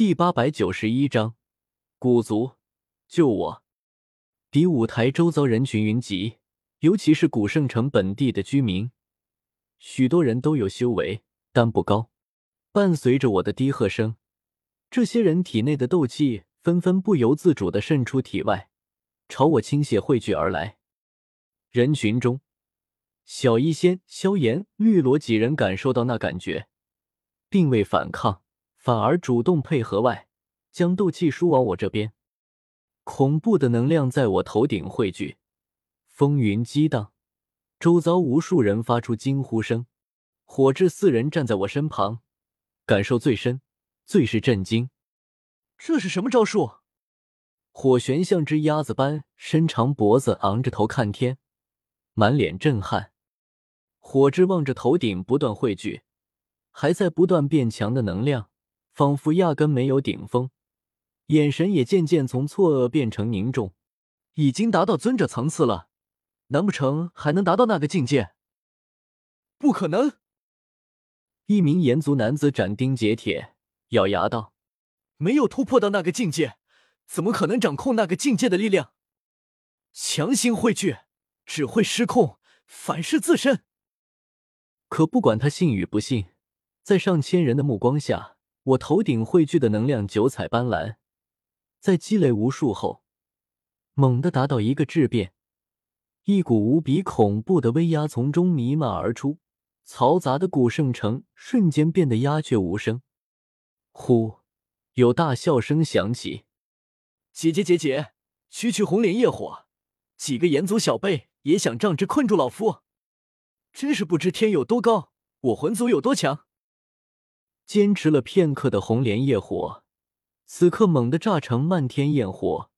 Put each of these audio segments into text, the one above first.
第八百九十一章，古族救我！比武台周遭人群云集，尤其是古圣城本地的居民，许多人都有修为，但不高。伴随着我的低喝声，这些人体内的斗气纷纷不由自主的渗出体外，朝我倾泻汇聚而来。人群中，小医仙、萧炎、绿萝几人感受到那感觉，并未反抗。反而主动配合，外将斗气输往我这边。恐怖的能量在我头顶汇聚，风云激荡，周遭无数人发出惊呼声。火炙四人站在我身旁，感受最深，最是震惊。这是什么招数？火玄像只鸭子般伸长脖子，昂着头看天，满脸震撼。火炙望着头顶不断汇聚，还在不断变强的能量。仿佛压根没有顶峰，眼神也渐渐从错愕变成凝重。已经达到尊者层次了，难不成还能达到那个境界？不可能！一名炎族男子斩钉截铁，咬牙道：“没有突破到那个境界，怎么可能掌控那个境界的力量？强行汇聚，只会失控，反噬自身。”可不管他信与不信，在上千人的目光下。我头顶汇聚的能量九彩斑斓，在积累无数后，猛地达到一个质变，一股无比恐怖的威压从中弥漫而出，嘈杂的古圣城瞬间变得鸦雀无声。呼，有大笑声响起：“姐姐姐姐，区区红莲业火，几个炎族小辈也想仗之困住老夫？真是不知天有多高，我魂族有多强。”坚持了片刻的红莲业火，此刻猛地炸成漫天焰火。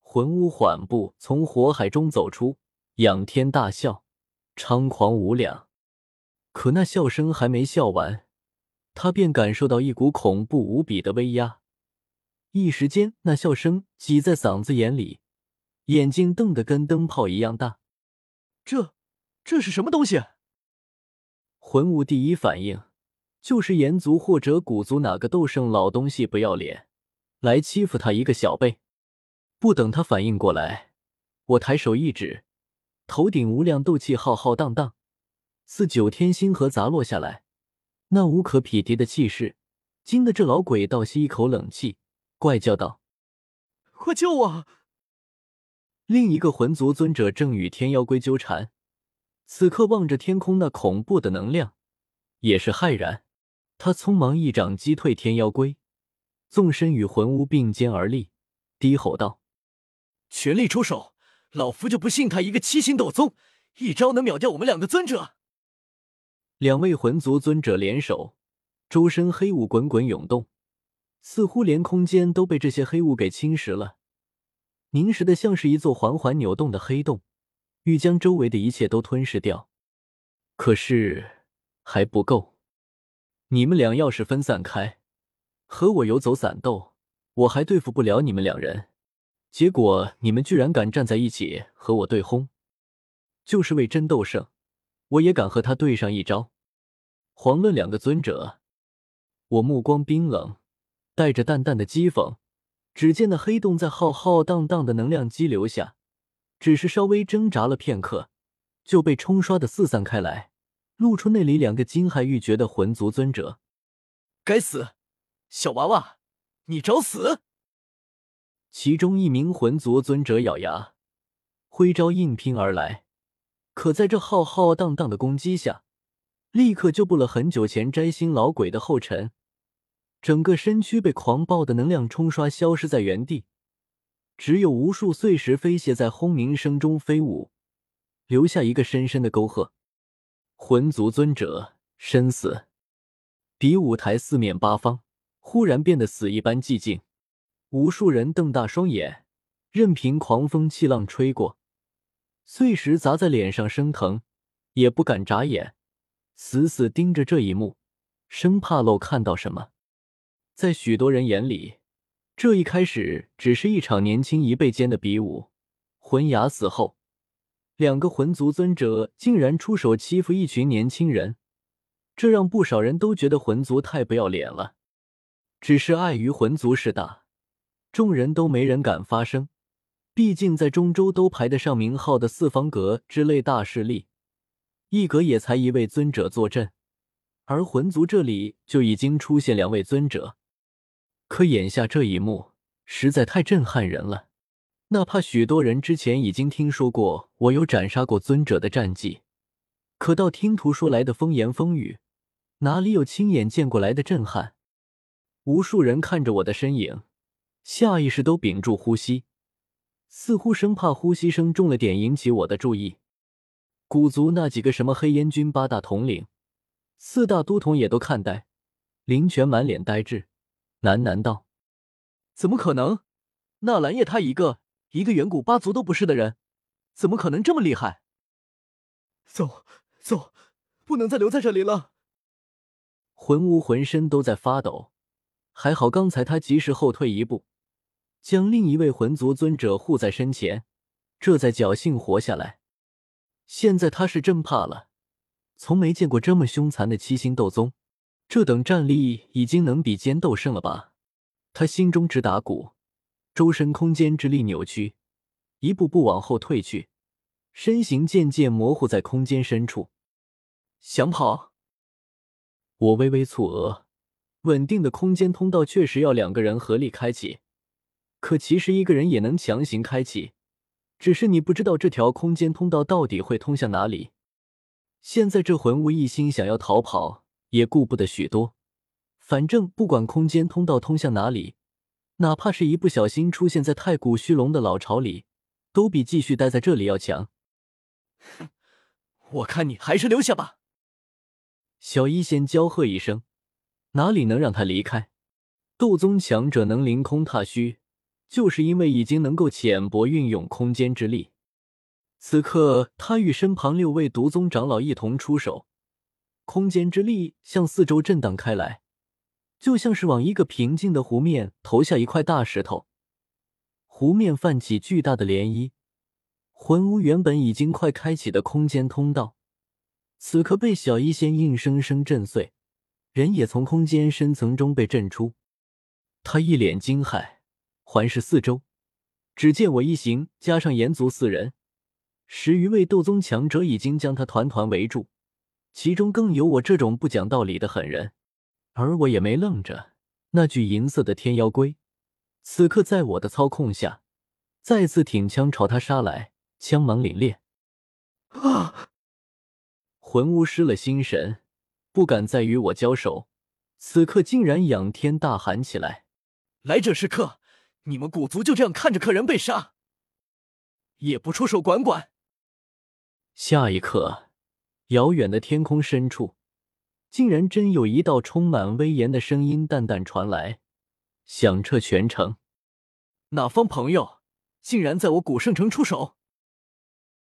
魂巫缓步从火海中走出，仰天大笑，猖狂无两。可那笑声还没笑完，他便感受到一股恐怖无比的威压。一时间，那笑声挤在嗓子眼里，眼睛瞪得跟灯泡一样大。这，这是什么东西？魂武第一反应。就是炎族或者古族哪个斗圣老东西不要脸，来欺负他一个小辈。不等他反应过来，我抬手一指，头顶无量斗气浩浩荡荡，似九天星河砸落下来，那无可匹敌的气势，惊得这老鬼倒吸一口冷气，怪叫道：“快救我！”另一个魂族尊者正与天妖龟纠缠，此刻望着天空那恐怖的能量，也是骇然。他匆忙一掌击退天妖龟，纵身与魂巫并肩而立，低吼道：“全力出手！老夫就不信他一个七星斗宗，一招能秒掉我们两个尊者。”两位魂族尊者联手，周身黑雾滚滚涌动，似乎连空间都被这些黑雾给侵蚀了，凝实的像是一座缓缓扭动的黑洞，欲将周围的一切都吞噬掉。可是还不够。你们俩要是分散开，和我游走散斗，我还对付不了你们两人。结果你们居然敢站在一起和我对轰，就是为真斗圣，我也敢和他对上一招。遑论两个尊者，我目光冰冷，带着淡淡的讥讽。只见那黑洞在浩浩荡荡的能量激流下，只是稍微挣扎了片刻，就被冲刷的四散开来。露出那里两个惊骇欲绝的魂族尊者，该死，小娃娃，你找死！其中一名魂族尊者咬牙，挥招硬拼而来，可在这浩浩荡荡的攻击下，立刻就步了很久前摘星老鬼的后尘，整个身躯被狂暴的能量冲刷，消失在原地，只有无数碎石飞屑在轰鸣声中飞舞，留下一个深深的沟壑。魂族尊者身死，比武台四面八方忽然变得死一般寂静，无数人瞪大双眼，任凭狂风气浪吹过，碎石砸在脸上生疼，也不敢眨眼，死死盯着这一幕，生怕漏看到什么。在许多人眼里，这一开始只是一场年轻一辈间的比武。魂牙死后。两个魂族尊者竟然出手欺负一群年轻人，这让不少人都觉得魂族太不要脸了。只是碍于魂族势大，众人都没人敢发声。毕竟在中州都排得上名号的四方阁之类大势力，一阁也才一位尊者坐镇，而魂族这里就已经出现两位尊者。可眼下这一幕实在太震撼人了，哪怕许多人之前已经听说过我有斩杀过尊者的战绩，可到听图说来的风言风语，哪里有亲眼见过来的震撼？无数人看着我的身影，下意识都屏住呼吸。似乎生怕呼吸声重了点引起我的注意。古族那几个什么黑烟军八大统领、四大都统也都看呆，林泉满脸呆滞，喃喃道：“怎么可能？纳兰叶他一个一个远古八族都不是的人，怎么可能这么厉害？”走走，不能再留在这里了。魂无浑身都在发抖，还好刚才他及时后退一步。将另一位魂族尊者护在身前，这才侥幸活下来。现在他是真怕了，从没见过这么凶残的七星斗宗，这等战力已经能比肩斗圣了吧？他心中直打鼓，周身空间之力扭曲，一步步往后退去，身形渐渐模糊在空间深处。想跑？我微微蹙额，稳定的空间通道确实要两个人合力开启。可其实一个人也能强行开启，只是你不知道这条空间通道到底会通向哪里。现在这魂物一心想要逃跑，也顾不得许多。反正不管空间通道通向哪里，哪怕是一不小心出现在太古虚龙的老巢里，都比继续待在这里要强。哼，我看你还是留下吧。小医仙娇喝一声，哪里能让他离开？斗宗强者能凌空踏虚。就是因为已经能够浅薄运用空间之力，此刻他与身旁六位毒宗长老一同出手，空间之力向四周震荡开来，就像是往一个平静的湖面投下一块大石头，湖面泛起巨大的涟漪。魂屋原本已经快开启的空间通道，此刻被小医仙硬生生震碎，人也从空间深层中被震出，他一脸惊骇。环视四周，只见我一行加上炎族四人，十余位斗宗强者已经将他团团围住，其中更有我这种不讲道理的狠人。而我也没愣着，那具银色的天妖龟，此刻在我的操控下，再次挺枪朝他杀来，枪芒凛冽。啊！魂巫失了心神，不敢再与我交手，此刻竟然仰天大喊起来：“来者是客！”你们古族就这样看着客人被杀，也不出手管管？下一刻，遥远的天空深处，竟然真有一道充满威严的声音淡淡传来，响彻全城。哪方朋友竟然在我古圣城出手？